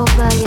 over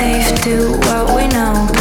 safe, to what we know.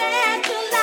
that you love.